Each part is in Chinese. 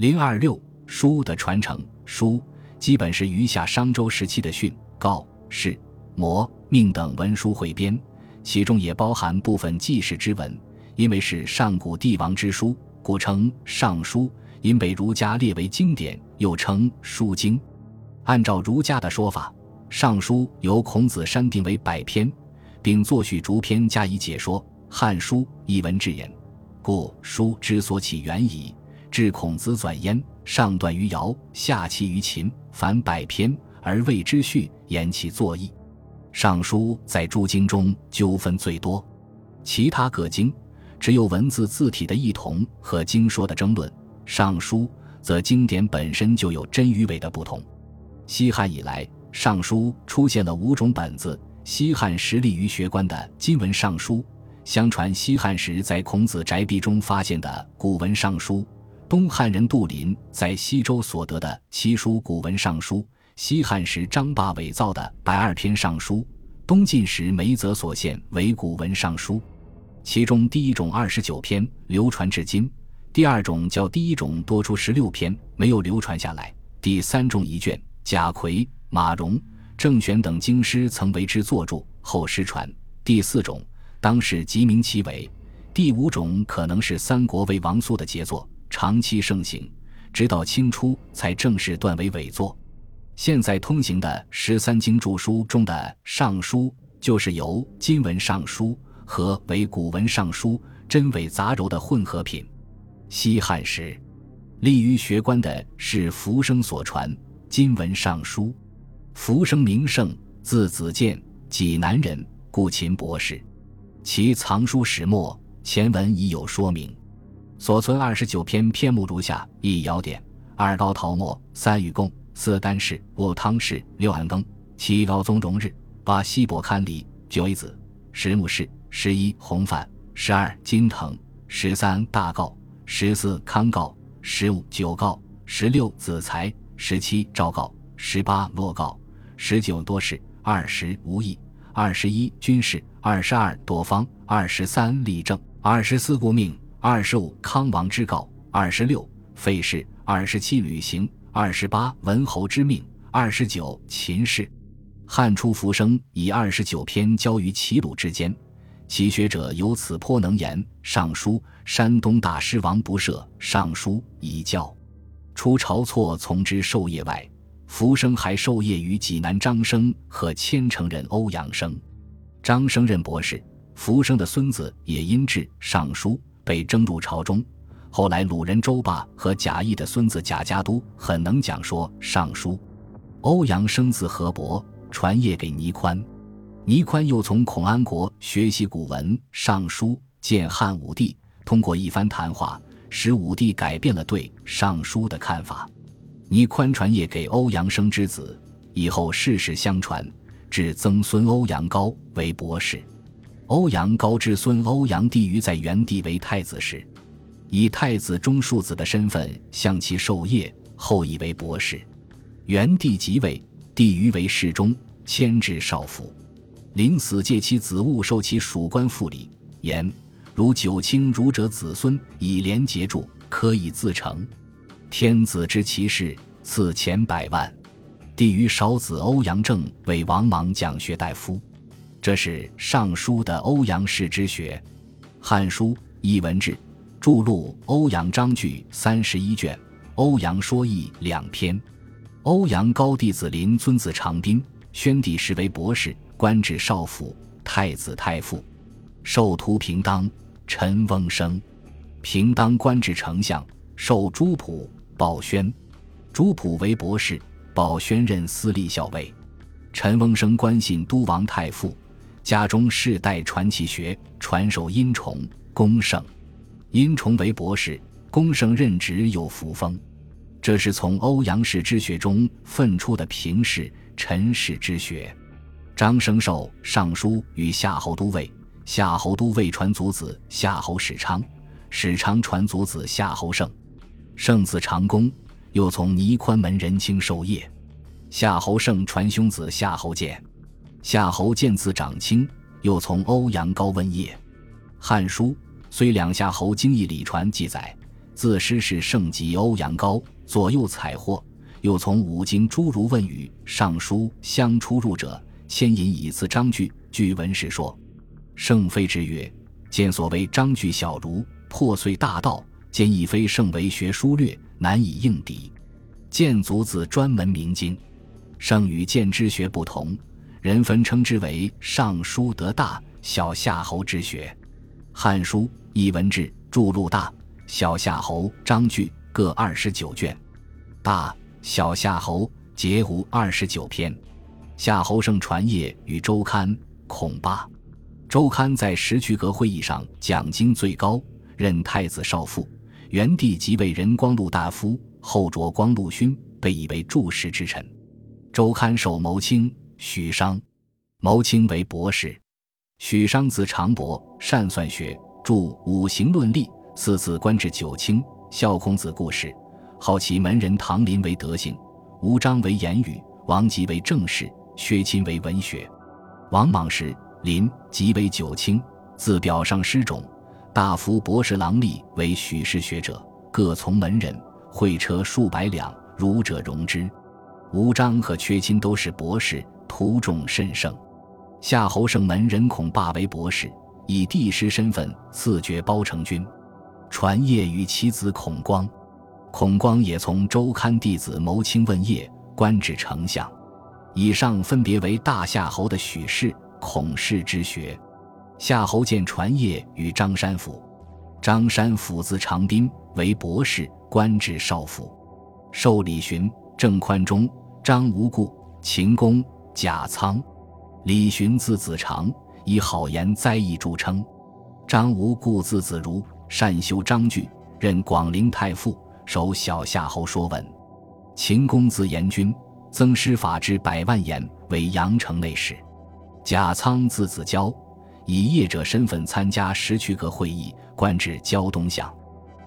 零二六书的传承，书基本是余下商周时期的训、告、示、模、命等文书汇编，其中也包含部分记事之文。因为是上古帝王之书，故称《尚书》。因被儒家列为经典，又称《书经》。按照儒家的说法，《尚书》由孔子删定为百篇，并作序逐篇加以解说，《汉书》一文至言，故书之所起源矣。至孔子纂焉，上断于尧，下期于秦，凡百篇而谓之序，言其作义。《尚书》在诸经中纠纷最多，其他各经。只有文字字体的异同和经说的争论，《尚书》则经典本身就有真与伪的不同。西汉以来，《尚书》出现了五种本子。西汉时立于学官的《今文尚书》，相传西汉时在孔子宅壁中发现的《古文尚书》，东汉人杜林在西周所得的《七书古文尚书》，西汉时张霸伪造的《百二篇尚书》，东晋时梅泽所献为《古文尚书》。其中第一种二十九篇流传至今，第二种较第一种多出十六篇没有流传下来。第三种一卷，贾逵、马融、郑玄等经师曾为之作注，后失传。第四种当是即名其为。第五种可能是三国魏王苏的杰作，长期盛行，直到清初才正式断为伪作。现在通行的十三经注书中的《尚书》，就是由金文尚书。和为古文尚书真伪杂糅的混合品。西汉时，立于学官的是浮生所传《今文尚书》。浮生名胜，字子建，济南人，故秦博士。其藏书始末，前文已有说明。所存二十九篇篇目如下：一尧典，二高陶墨，三禹贡，四丹氏，五汤氏，六安庚，七高宗荣日，八西伯堪离，九一子，十木氏。十一洪范，十二金腾，十三大告，十四康告，十五九告，十六子才，十七昭告，十八洛告，十九多事，二十无益，二十一军事，二十二多方，二十三立政，二十四顾命，二十五康王之告，二十六废事，二十七旅行，二十八文侯之命，二十九秦氏。汉初浮生以二十九篇交于齐鲁之间。其学者由此颇能言《尚书》。山东大师王不赦《尚书》以教。除晁错从之授业外，浮生还授业于济南张生和千城人欧阳生。张生任博士，浮生的孙子也因治《尚书》被征入朝中。后来鲁人周霸和贾谊的孙子贾家都很能讲说《尚书》。欧阳生字何伯，传业给倪宽。倪宽又从孔安国学习古文《尚书》，见汉武帝，通过一番谈话，使武帝改变了对《尚书》的看法。倪宽传业给欧阳生之子，以后世世相传，至曾孙欧阳高为博士。欧阳高之孙欧阳帝于在元帝为太子时，以太子中庶子的身份向其授业，后以为博士。元帝即位，帝于为侍中，迁至少府。临死借其子物受其属官复礼，言如九卿儒者子孙以廉洁著，可以自成。天子知其事，赐钱百万。帝于少子欧阳正为王莽讲学大夫。这是《尚书》的欧阳氏之学，《汉书·艺文志》著录欧阳章句三十一卷，欧阳说义两篇。欧阳高弟子临尊子长宾，宣帝时为博士。官至少府、太子太傅，授徒平当、陈翁生。平当官至丞相，授朱普、鲍宣。朱普为博士，鲍宣任司隶校尉。陈翁生官信都王太傅，家中世代传奇学，传授殷崇、公胜。殷崇为博士，公胜任职有福封。这是从欧阳氏之学中分出的平氏、陈氏之学。张生寿《尚书》与夏侯都尉，夏侯都尉传祖子夏侯史昌，史昌传祖子夏侯胜，胜子长公又从倪宽门人卿授业，夏侯胜传兄子夏侯建，夏侯建字长卿，又从欧阳高温业。《汉书》虽两夏侯经义礼传记载，自师是圣及欧阳高，左右采货，又从五经诸儒问语、尚书相出入者，牵引以次章句。据文史说，圣妃之曰：“见所谓章句小儒，破碎大道，兼亦非圣为学书略，难以应敌。见族自专门明经，圣与见之学不同，人分称之为尚书得大，小夏侯之学。《汉书·艺文志》著录大。”小夏侯章句各二十九卷，大小夏侯节无二十九篇。夏侯胜传业与周刊、孔霸。周刊在石渠阁会议上讲经最高，任太子少傅。元帝即位，仁光禄大夫，后着光禄勋，被以为柱石之臣。周刊受牟卿、许商，牟卿为博士。许商字长伯，善算学，著《五行论例》。四子官至九卿，孝孔子故事，好其门人唐林为德行，吴章为言语，王吉为政事，薛钦为文学。王莽时，林即为九卿，自表上师种，大夫博士郎吏为许氏学者，各从门人，会车数百两，儒者容之。吴章和薛钦都是博士，徒众甚盛。夏侯胜门人孔霸为博士，以帝师身份赐爵包成君。传业与其子孔光，孔光也从周刊弟子牟卿问业，官至丞相。以上分别为大夏侯的许氏、孔氏之学。夏侯建传业与张山甫，张山甫字长斌，为博士，官至少府。受李寻、郑宽中、张无故、秦公、贾仓。李寻字子长，以好言哉义著称。张无故字子如。善修章句，任广陵太傅，守小夏侯说文。秦公子严君，曾师法之百万言，为阳城内史。贾仓字子交，以业者身份参加石渠阁会议，官至胶东相。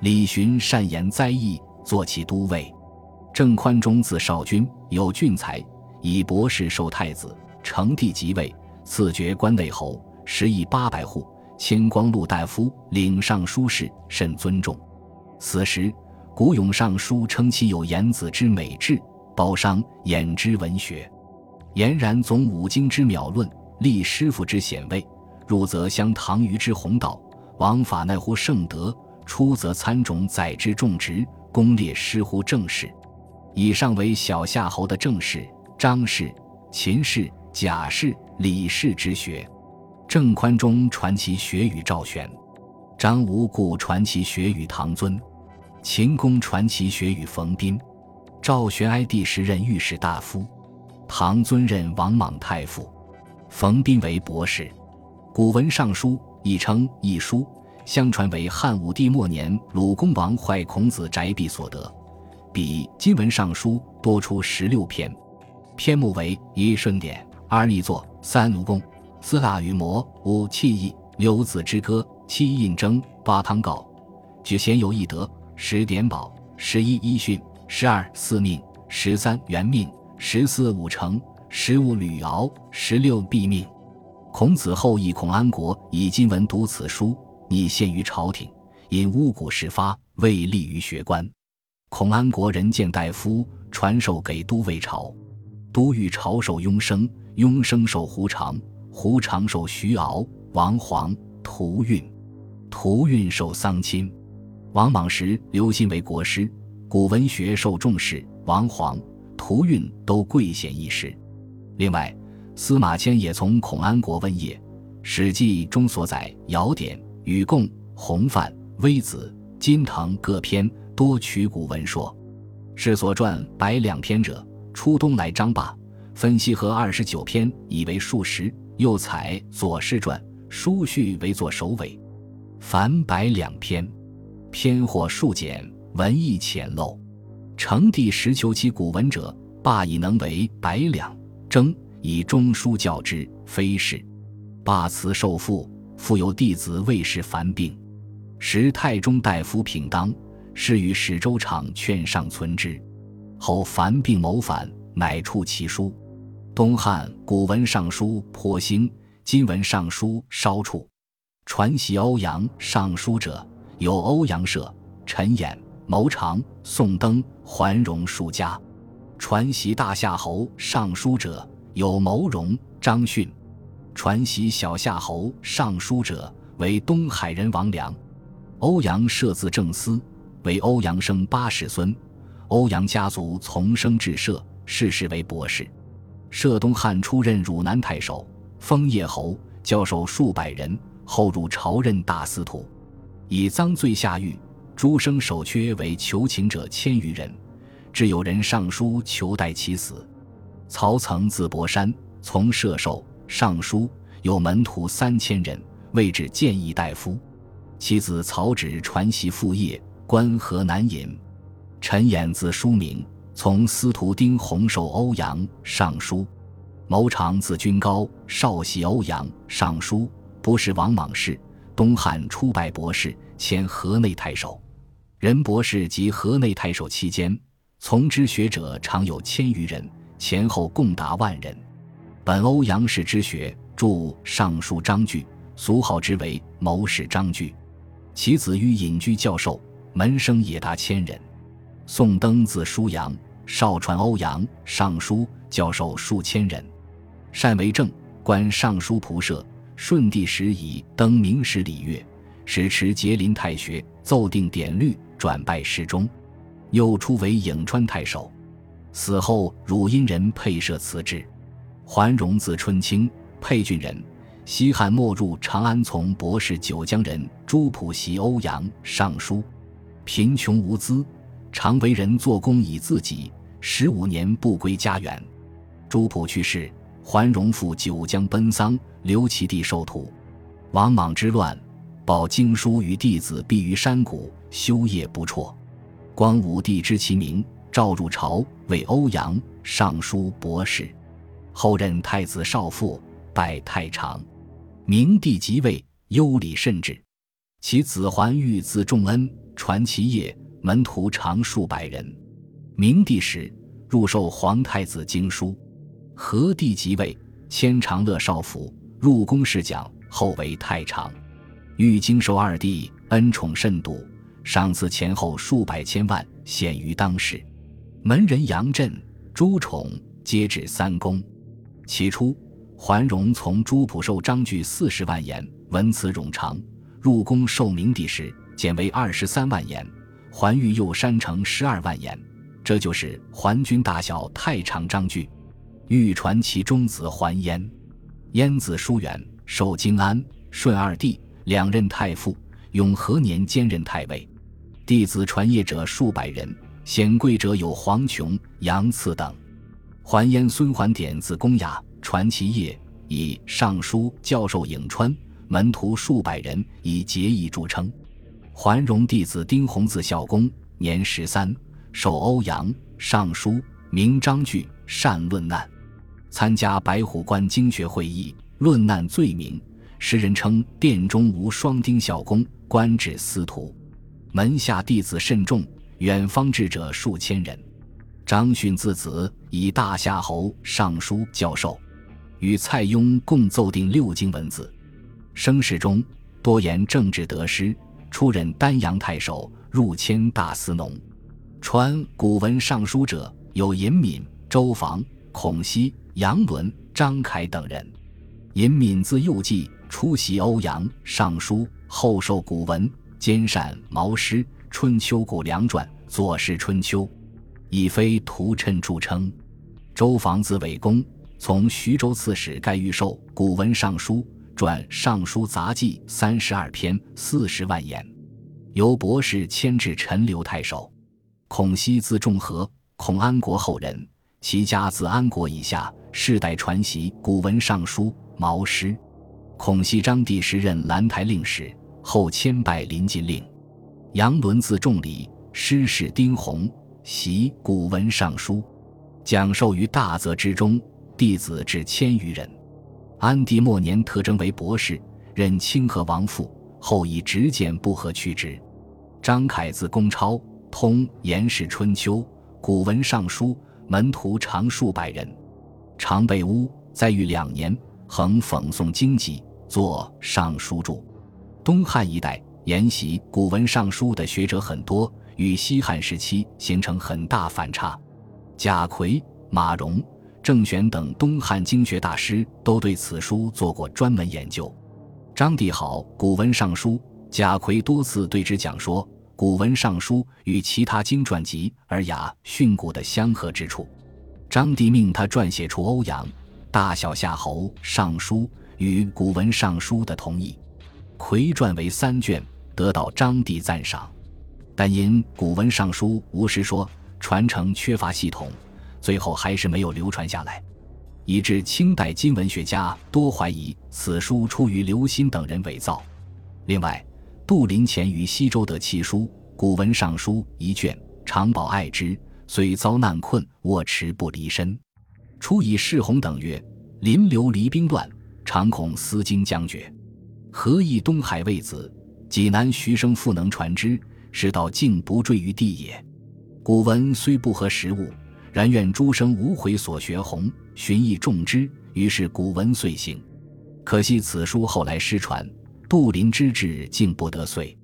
李寻善言灾异，坐其都尉。郑宽中字少君，有俊才，以博士受太子。成帝即位，赐爵关内侯，食邑八百户。迁光禄大夫，领尚书事，甚尊重。此时，古咏尚书称其有颜子之美志，包商演之文学，俨然总五经之妙论，立师傅之显位。入则相唐虞之弘道，王法奈乎圣德；出则参种载之种植，功列师乎正事。以上为小夏侯的正氏、张氏、秦氏、贾氏、李氏之学。郑宽中传其学与赵玄，张无故传其学与唐尊，秦公传其学与冯斌，赵玄哀帝时任御史大夫，唐尊任王莽太傅，冯斌为博士。古文尚书亦称一书，相传为汉武帝末年鲁公王坏孔子宅壁所得。比今文尚书多出十六篇，篇目为一顺典，二逆作，三奴功。四大与魔，五弃义，六子之歌，七印征，八汤告，举贤有义德，十典宝，十一一训，十二四命，十三元命，十四五成，十五吕敖，十六毙命。孔子后裔孔安国以今文读此书，拟献于朝廷，因巫蛊事发，未立于学官。孔安国人见大夫，传授给都尉朝，都尉朝受雍生，雍生受胡长。胡长寿、徐敖、王黄、屠运，屠运受桑钦。王莽时，刘歆为国师，古文学受重视。王黄、屠运都贵显一时。另外，司马迁也从孔安国问业，《史记》中所载尧典、禹贡、洪范、微子、金腾各篇，多取古文说。是所传百两篇者，初东来张霸分析合二十九篇，以为数十。又采《左氏传》书序为作首尾，凡百两篇，篇或数简，文意浅陋。成帝时求其古文者，罢以能为百两，征以中书教之，非是。罢辞受父，复有弟子魏氏凡病，时太中大夫品当，是与史州场劝上存之。后烦病谋反，乃出其书。东汉古文尚书颇兴，今文尚书稍处。传习欧阳尚书者，有欧阳舍、陈演、牟长、宋登、桓荣数家。传习大夏侯尚书者有牟荣、张逊；传习小夏侯尚书者为东海人王良。欧阳涉字正思，为欧阳生八世孙。欧阳家族从生至社，世世为博士。涉东汉初任汝南太守，封叶侯，教授数百人。后入朝任大司徒，以赃罪下狱。诸生守缺为求情者千余人，至有人上书求代其死。曹曾字伯山，从射守尚书，有门徒三千人，位至谏议大夫。其子曹植传习父业，官河南尹。陈演字叔明，从司徒丁弘授欧阳尚书。牟长字君高，少袭欧阳尚书。不是王莽氏，东汉初拜博士，迁河内太守。任博士及河内太守期间，从之学者常有千余人，前后共达万人。本欧阳氏之学，著《尚书章句》，俗号之为谋士章句。其子于隐居教授，门生也达千人。宋登字叔阳，少传欧阳尚书，教授数千人，善为政，官尚书仆射。顺帝时以登明时礼乐，使持节林太学，奏定典律，转拜侍中。又出为颍川太守。死后，汝阴人配设辞职。桓荣字春清，沛郡人。西汉末入长安，从博士九江人朱普习欧阳尚书。贫穷无资，常为人做工以自己。十五年不归家园。朱普去世。桓荣赴九江奔丧，留其弟受土。王莽之乱，报经书与弟子避于山谷，修业不辍。光武帝知其名，召入朝，为欧阳尚书博士。后任太子少傅，拜太常。明帝即位，优礼甚至。其子桓玉字仲恩，传其业，门徒常数百人。明帝时，入授皇太子经书。和帝即位，迁长乐少府，入宫侍讲，后为太常。欲经受二帝恩宠甚笃，赏赐前后数百千万，显于当世。门人杨震、朱宠皆至三公。起初，桓荣从朱普受章句四十万言，文辞冗长。入宫受明帝时，减为二十三万言。桓玉又删成十二万言，这就是桓君大小太常章句。欲传其中子桓焉，焉子叔远，受京安、顺二帝，两任太傅。永和年兼任太尉。弟子传业者数百人，显贵者有黄琼、杨赐等。桓焉孙桓典字公雅，传其业，以尚书教授颍川，门徒数百人，以节义著称。桓荣弟子丁弘字孝公，年十三，受欧阳尚书，名章句，善论难。参加白虎关经学会议，论难罪名，时人称殿中无双丁孝公，官至司徒，门下弟子甚众，远方至者数千人。张逊自子以大夏侯尚书教授，与蔡邕共奏定六经文字。生事中多言政治得失，出任丹阳太守，入迁大司农。传古文尚书者有尹敏、周防、孔熙。杨伦、张凯等人，尹敏字幼季，出席欧阳尚书，后受古文，兼善毛诗、春秋古两传，左氏春秋，以非图谶著称。周防字伟公，从徐州刺史盖预授古文尚书，传尚书杂记三十二篇，四十万言，由博士迁至陈留太守。孔熙字仲和，孔安国后人，其家自安国以下。世代传习古文尚书毛诗，孔熙章帝时任兰台令史，后迁拜临晋令。杨伦字仲礼，师事丁弘，习古文尚书，讲授于大泽之中，弟子至千余人。安帝末年特征为博士，任清河王父，后以执剑不合去职。张凯字公超，通颜氏春秋，古文尚书，门徒常数百人。常被诬，在狱两年，横讽诵经籍，作尚书注。东汉一代沿袭古文尚书的学者很多，与西汉时期形成很大反差。贾逵、马融、郑玄等东汉经学大师都对此书做过专门研究。张帝好古文尚书，贾逵多次对之讲说，古文尚书与其他经传集而雅训诂的相合之处。张帝命他撰写出欧阳大小夏侯尚书与古文尚书的同义，逵传为三卷，得到张帝赞赏。但因古文尚书无实说，传承缺乏系统，最后还是没有流传下来。以致清代金文学家多怀疑此书出于刘歆等人伪造。另外，杜林前于西周得契书《古文尚书》一卷，常保爱之，虽遭难困，卧持不离身。初以释弘等曰：“临流离兵乱，常恐思经将绝，何以东海未子，济南徐生复能传之？是道竟不坠于地也。古文虽不合时务。”然愿诸生无悔所学弘，寻意众之，于是古文遂行。可惜此书后来失传，杜林之志竟不得遂。